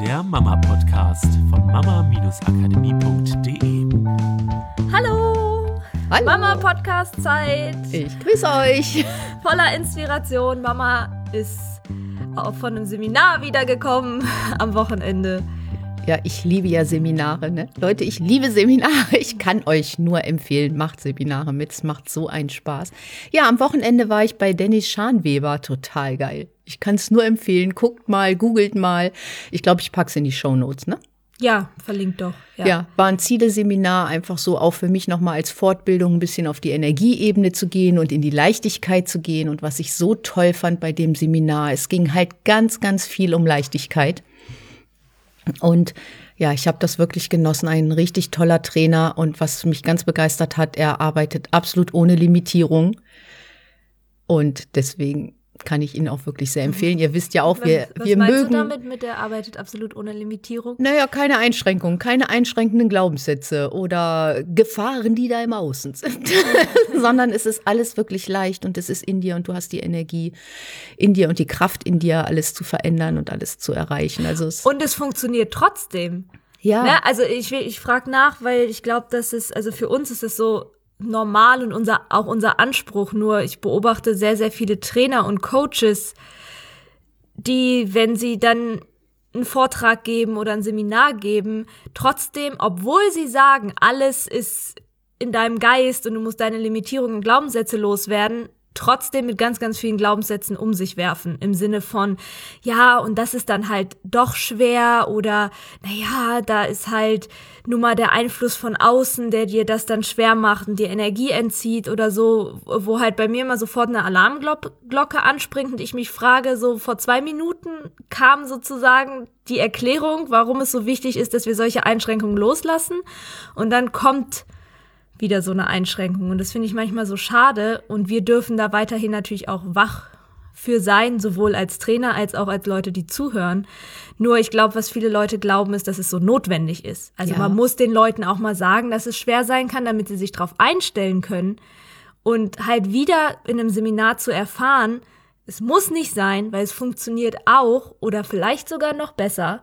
der Mama-Podcast von mama-akademie.de. Hallo! Hallo. Mama-Podcast-Zeit. Ich grüße euch. Voller Inspiration. Mama ist auch von einem Seminar wiedergekommen am Wochenende. Ja, ich liebe ja Seminare, ne? Leute, ich liebe Seminare. Ich kann euch nur empfehlen, macht Seminare mit. Es macht so einen Spaß. Ja, am Wochenende war ich bei Dennis Schanweber. Total geil. Ich kann es nur empfehlen. Guckt mal, googelt mal. Ich glaube, ich pack's in die Show Notes, ne? Ja, verlinkt doch. Ja. ja, war ein Ziele-Seminar, einfach so auch für mich nochmal als Fortbildung ein bisschen auf die Energieebene zu gehen und in die Leichtigkeit zu gehen. Und was ich so toll fand bei dem Seminar, es ging halt ganz, ganz viel um Leichtigkeit. Und ja, ich habe das wirklich genossen. Ein richtig toller Trainer und was mich ganz begeistert hat, er arbeitet absolut ohne Limitierung. Und deswegen kann ich Ihnen auch wirklich sehr empfehlen. Ihr wisst ja auch, wir, was, was wir meinst mögen. Du damit mit der arbeitet absolut ohne Limitierung? Naja, keine Einschränkungen, keine einschränkenden Glaubenssätze oder Gefahren, die da im Außen sind, sondern es ist alles wirklich leicht und es ist in dir und du hast die Energie in dir und die Kraft in dir, alles zu verändern und alles zu erreichen. Also es und es funktioniert trotzdem. Ja. Ne? Also ich, ich frage nach, weil ich glaube, dass es, also für uns ist es so, normal und unser, auch unser Anspruch. Nur ich beobachte sehr, sehr viele Trainer und Coaches, die, wenn sie dann einen Vortrag geben oder ein Seminar geben, trotzdem, obwohl sie sagen, alles ist in deinem Geist und du musst deine Limitierungen und Glaubenssätze loswerden, trotzdem mit ganz, ganz vielen Glaubenssätzen um sich werfen. Im Sinne von, ja, und das ist dann halt doch schwer oder, naja, da ist halt nur mal der Einfluss von außen, der dir das dann schwer macht und dir Energie entzieht oder so, wo halt bei mir immer sofort eine Alarmglocke anspringt und ich mich frage, so vor zwei Minuten kam sozusagen die Erklärung, warum es so wichtig ist, dass wir solche Einschränkungen loslassen und dann kommt wieder so eine Einschränkung. Und das finde ich manchmal so schade. Und wir dürfen da weiterhin natürlich auch wach für sein, sowohl als Trainer als auch als Leute, die zuhören. Nur ich glaube, was viele Leute glauben, ist, dass es so notwendig ist. Also Ja. man muss den Leuten auch mal sagen, dass es schwer sein kann, damit sie sich darauf einstellen können. Und halt wieder in einem Seminar zu erfahren, es muss nicht sein, weil es funktioniert auch oder vielleicht sogar noch besser,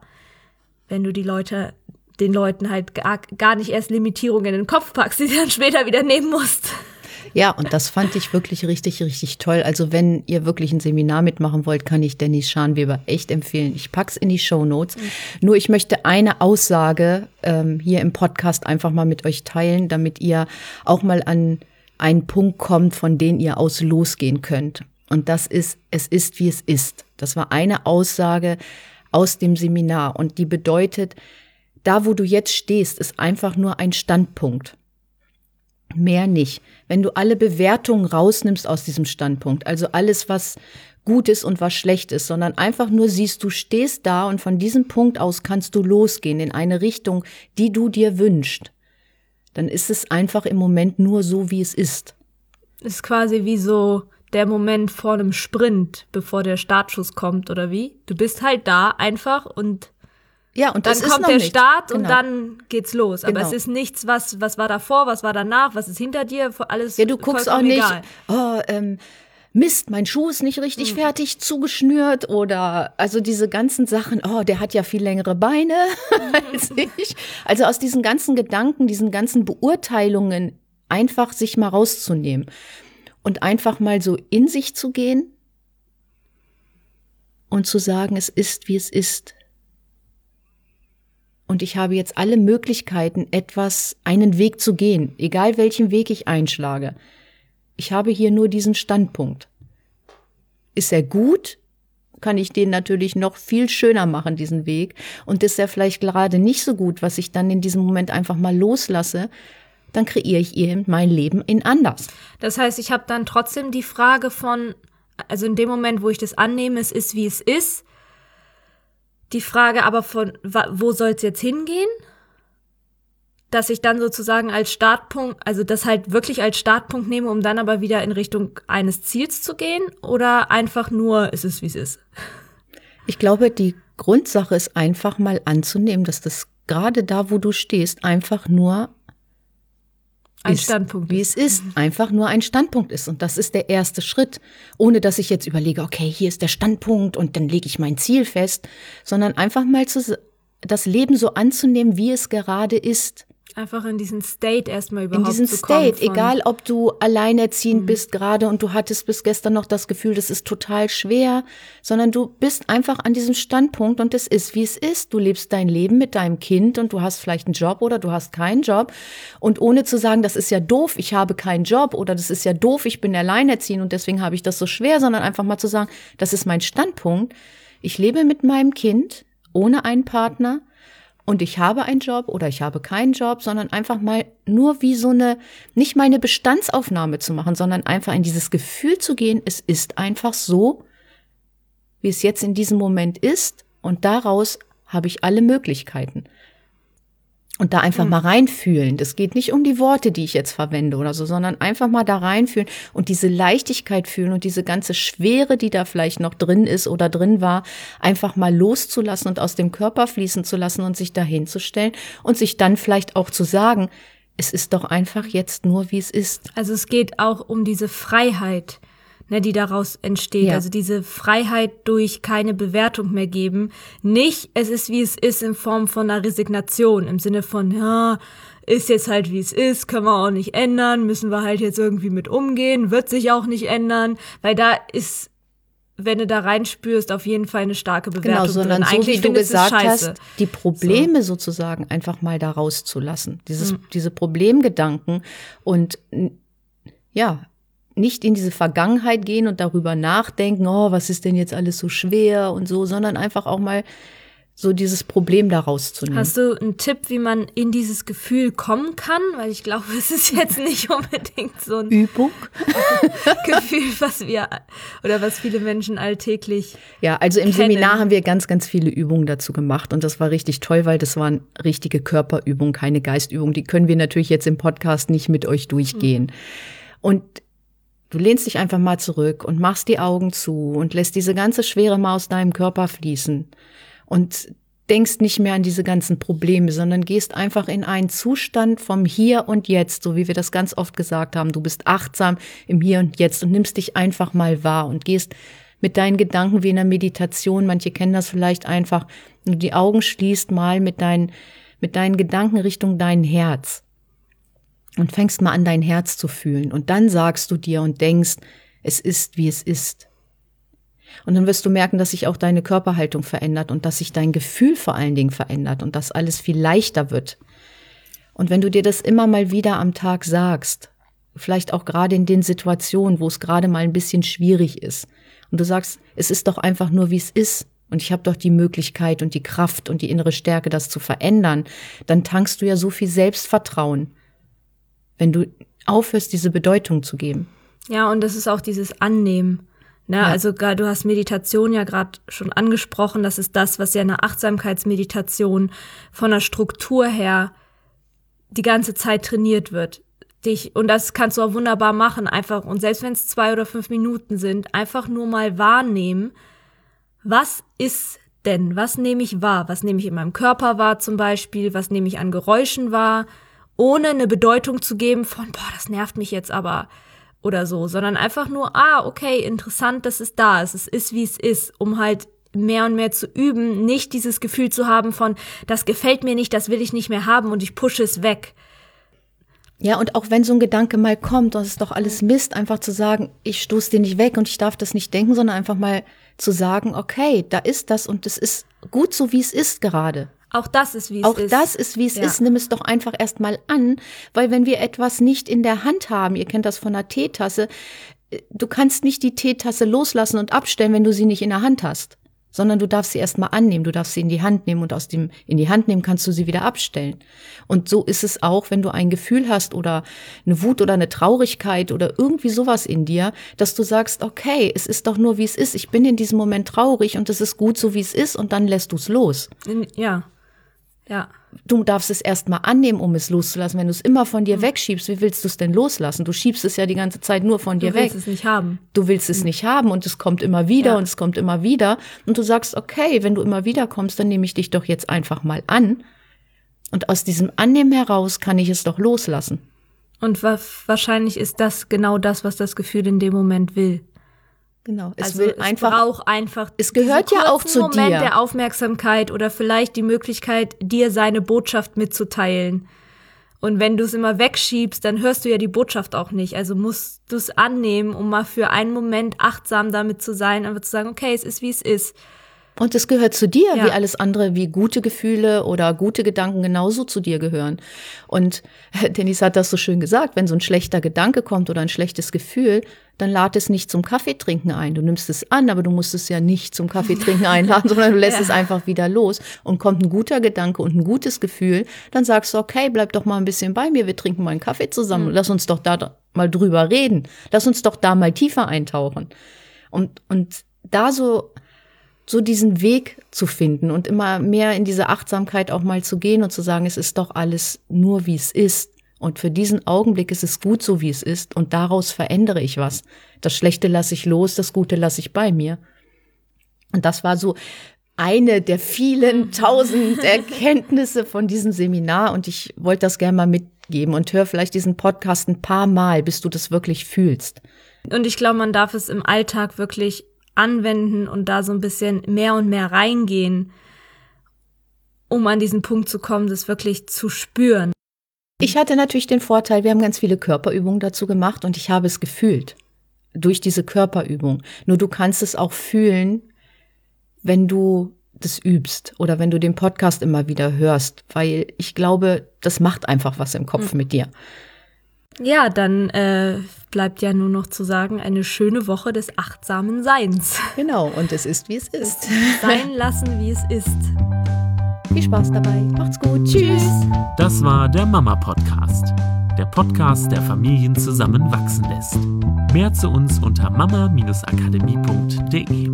wenn du die Leute, den Leuten halt gar, gar nicht erst Limitierungen in den Kopf packst, die du dann später wieder nehmen musst. Ja, und das fand ich wirklich richtig, richtig toll. Also wenn ihr wirklich ein Seminar mitmachen wollt, kann ich Dennis Schanweber echt empfehlen. Ich pack's in die Show Notes. Nur ich möchte eine Aussage ähm, hier im Podcast einfach mal mit euch teilen, damit ihr auch mal an einen Punkt kommt, von dem ihr aus losgehen könnt. Und das ist, es ist, wie es ist. Das war eine Aussage aus dem Seminar und die bedeutet, da wo du jetzt stehst, ist einfach nur ein Standpunkt. Mehr nicht. Wenn du alle Bewertungen rausnimmst aus diesem Standpunkt, also alles, was gut ist und was schlecht ist, sondern einfach nur siehst, du stehst da und von diesem Punkt aus kannst du losgehen in eine Richtung, die du dir wünschst, dann ist es einfach im Moment nur so, wie es ist. Ist quasi wie so der Moment vor einem Sprint, bevor der Startschuss kommt, oder wie? Du bist halt da einfach und Ja, und dann das ist kommt der nicht. Start und Genau. dann geht's los. Aber Genau. es ist nichts, was, was war davor, was war danach, was ist hinter dir, alles Ja, du guckst auch nicht, egal. oh, ähm, Mist, mein Schuh ist nicht richtig fertig zugeschnürt oder also diese ganzen Sachen, oh, der hat ja viel längere Beine als ich. Also aus diesen ganzen Gedanken, diesen ganzen Beurteilungen einfach sich mal rauszunehmen und einfach mal so in sich zu gehen und zu sagen, es ist, wie es ist. Und ich habe jetzt alle Möglichkeiten, etwas, einen Weg zu gehen, egal welchen Weg ich einschlage. Ich habe hier nur diesen Standpunkt. Ist er gut? Kann ich den natürlich noch viel schöner machen, diesen Weg. Und ist er vielleicht gerade nicht so gut, was ich dann in diesem Moment einfach mal loslasse, dann kreiere ich eben mein Leben in anders. Das heißt, ich habe dann trotzdem die Frage von, also in dem Moment, wo ich das annehme, es ist, wie es ist, die Frage aber von, wo soll es jetzt hingehen? Dass ich dann sozusagen als Startpunkt, also das halt wirklich als Startpunkt nehme, um dann aber wieder in Richtung eines Ziels zu gehen? Oder einfach nur, es ist, wie es ist? Ich glaube, die Grundsache ist einfach mal anzunehmen, dass das gerade da, wo du stehst, einfach nur Ein ist, Standpunkt wie es ist, einfach nur ein Standpunkt ist. Und das ist der erste Schritt, ohne dass ich jetzt überlege, okay, hier ist der Standpunkt und dann lege ich mein Ziel fest, sondern einfach mal zu, das Leben so anzunehmen, wie es gerade ist. Einfach in diesen State erstmal In überhaupt diesen zu kommen State, Mhm. egal ob du alleinerziehend bist gerade und du hattest bis gestern noch das Gefühl, das ist total schwer, sondern du bist einfach an diesem Standpunkt und es ist, wie es ist. Du lebst dein Leben mit deinem Kind und du hast vielleicht einen Job oder du hast keinen Job. Und ohne zu sagen, das ist ja doof, ich habe keinen Job oder das ist ja doof, ich bin alleinerziehend und deswegen habe ich das so schwer, sondern einfach mal zu sagen, das ist mein Standpunkt. Ich lebe mit meinem Kind ohne einen Partner und ich habe einen Job oder ich habe keinen Job, sondern einfach mal nur wie so eine, nicht mal eine Bestandsaufnahme zu machen, sondern einfach in dieses Gefühl zu gehen, es ist einfach so, wie es jetzt in diesem Moment ist und daraus habe ich alle Möglichkeiten. Und da einfach mal reinfühlen. Das geht nicht um die Worte, die ich jetzt verwende oder so, sondern einfach mal da reinfühlen und diese Leichtigkeit fühlen und diese ganze Schwere, die da vielleicht noch drin ist oder drin war, einfach mal loszulassen und aus dem Körper fließen zu lassen und sich dahin zu stellen und sich dann vielleicht auch zu sagen, es ist doch einfach jetzt nur, wie es ist. Also es geht auch um diese Freiheit, ne, die daraus entsteht. Ja. Also diese Freiheit durch keine Bewertung mehr geben. Nicht, es ist wie es ist in Form von einer Resignation, im Sinne von, ja, ist jetzt halt wie es ist, können wir auch nicht ändern, müssen wir halt jetzt irgendwie mit umgehen, wird sich auch nicht ändern, weil da ist, wenn du da reinspürst, auf jeden Fall eine starke Bewertung Genau, sondern drin. so Eigentlich wie du gesagt hast, die Probleme sozusagen einfach mal da rauszulassen. Dieses, diese Problemgedanken und ja, nicht in diese Vergangenheit gehen und darüber nachdenken, oh, was ist denn jetzt alles so schwer und so, sondern einfach auch mal so dieses Problem da rauszunehmen. Hast du einen Tipp, wie man in dieses Gefühl kommen kann? Weil ich glaube, es ist jetzt nicht unbedingt so ein Übung? Gefühl, was wir oder was viele Menschen alltäglich. Ja, also im kennen. Seminar haben wir ganz, ganz viele Übungen dazu gemacht und das war richtig toll, weil das waren richtige Körperübungen, keine Geistübungen. Die können wir natürlich jetzt im Podcast nicht mit euch durchgehen. Und du lehnst dich einfach mal zurück und machst die Augen zu und lässt diese ganze Schwere mal aus deinem Körper fließen und denkst nicht mehr an diese ganzen Probleme, sondern gehst einfach in einen Zustand vom Hier und Jetzt, so wie wir das ganz oft gesagt haben. Du bist achtsam im Hier und Jetzt und nimmst dich einfach mal wahr und gehst mit deinen Gedanken wie in einer Meditation. Manche kennen das vielleicht einfach. Du die Augen schließt, mal mit deinen, mit deinen Gedanken Richtung dein Herz und fängst mal an, dein Herz zu fühlen. Und dann sagst du dir und denkst, es ist, wie es ist. Und dann wirst du merken, dass sich auch deine Körperhaltung verändert und dass sich dein Gefühl vor allen Dingen verändert und dass alles viel leichter wird. Und wenn du dir das immer mal wieder am Tag sagst, vielleicht auch gerade in den Situationen, wo es gerade mal ein bisschen schwierig ist, und du sagst, es ist doch einfach nur, wie es ist, und ich habe doch die Möglichkeit und die Kraft und die innere Stärke, das zu verändern, dann tankst du ja so viel Selbstvertrauen, wenn du aufhörst, diese Bedeutung zu geben. Ja, und das ist auch dieses Annehmen. Ne? Ja. Also du hast Meditation ja gerade schon angesprochen. Das ist das, was ja eine Achtsamkeitsmeditation von der Struktur her die ganze Zeit trainiert wird. Dich, und das kannst du auch wunderbar machen, einfach, und selbst wenn es zwei oder fünf Minuten sind, einfach nur mal wahrnehmen, was ist denn, was nehme ich wahr? Was nehme ich in meinem Körper wahr zum Beispiel? Was nehme ich an Geräuschen wahr? Ohne eine Bedeutung zu geben von, boah, das nervt mich jetzt aber oder so, sondern einfach nur, ah, okay, interessant, dass es da ist. Es ist, wie es ist, um halt mehr und mehr zu üben, nicht dieses Gefühl zu haben von, das gefällt mir nicht, das will ich nicht mehr haben und ich pushe es weg. Ja, und auch wenn so ein Gedanke mal kommt, das ist doch alles Mist, einfach zu sagen, ich stoße den nicht weg und ich darf das nicht denken, sondern einfach mal zu sagen, okay, da ist das und es ist gut so, wie es ist gerade. Auch das ist, wie es Auch ist. das ist, wie es Ja. ist. Nimm es doch einfach erstmal an, weil wenn wir etwas nicht in der Hand haben, ihr kennt das von einer Teetasse, äh, du kannst nicht die Teetasse loslassen und abstellen, wenn du sie nicht in der Hand hast, sondern du darfst sie erstmal annehmen, du darfst sie in die Hand nehmen und aus dem in die Hand nehmen kannst du sie wieder abstellen. Und so ist es auch, wenn du ein Gefühl hast oder eine Wut oder eine Traurigkeit oder irgendwie sowas in dir, dass du sagst, okay, es ist doch nur wie es ist. Ich bin in diesem Moment traurig und es ist gut so wie es ist und dann lässt du es los ja. Ja. du darfst es erstmal annehmen, um es loszulassen. Wenn du es immer von Mhm. dir wegschiebst, wie willst du es denn loslassen? Du schiebst es ja die ganze Zeit nur von Du dir weg. willst es nicht haben. Du willst es nicht haben und es kommt immer wieder Ja. und es kommt immer wieder. Und du sagst, okay, wenn du immer wieder kommst, dann nehme ich dich doch jetzt einfach mal an. Und aus diesem Annehmen heraus kann ich es doch loslassen. Und wa wahrscheinlich ist das genau das, was das Gefühl in dem Moment will. Genau. Es also will einfach. braucht einfach. Es gehört ja auch zu Moment dir. der Aufmerksamkeit oder vielleicht die Möglichkeit, dir seine Botschaft mitzuteilen. Und wenn du es immer wegschiebst, dann hörst du ja die Botschaft auch nicht. Also musst du es annehmen, um mal für einen Moment achtsam damit zu sein, einfach zu sagen, okay, es ist wie es ist. Und es gehört zu dir, Ja. wie alles andere, wie gute Gefühle oder gute Gedanken genauso zu dir gehören. Und Dennis hat das so schön gesagt, wenn so ein schlechter Gedanke kommt oder ein schlechtes Gefühl, dann lad es nicht zum Kaffeetrinken ein. Du nimmst es an, aber du musst es ja nicht zum Kaffeetrinken einladen, sondern du lässt es einfach wieder los. Und kommt ein guter Gedanke und ein gutes Gefühl, dann sagst du, okay, bleib doch mal ein bisschen bei mir, wir trinken mal einen Kaffee zusammen. Lass uns doch da mal drüber reden. Lass uns doch da mal tiefer eintauchen. Und, und da so so diesen Weg zu finden und immer mehr in diese Achtsamkeit auch mal zu gehen und zu sagen, es ist doch alles nur wie es ist. Und für diesen Augenblick ist es gut so, wie es ist. Und daraus verändere ich was. Das Schlechte lasse ich los, das Gute lasse ich bei mir. Und das war so eine der vielen tausend Erkenntnisse von diesem Seminar. Und ich wollte das gerne mal mitgeben und hör vielleicht diesen Podcast ein paar Mal, bis du das wirklich fühlst. Und ich glaube, man darf es im Alltag wirklich anwenden und da so ein bisschen mehr und mehr reingehen, um an diesen Punkt zu kommen, das wirklich zu spüren. Ich hatte natürlich den Vorteil, wir haben ganz viele Körperübungen dazu gemacht und ich habe es gefühlt durch diese Körperübung. Nur du kannst es auch fühlen, wenn du das übst oder wenn du den Podcast immer wieder hörst, weil ich glaube, das macht einfach was im Kopf mit dir. Ja, dann äh, bleibt ja nur noch zu sagen, eine schöne Woche des achtsamen Seins. Genau, und es ist, wie es ist. Sein lassen, wie es ist. Viel Spaß dabei. Macht's gut. Tschüss. Das war der Mama Podcast. Der Podcast, der Familien zusammenwachsen lässt. Mehr zu uns unter mama-akademie.de.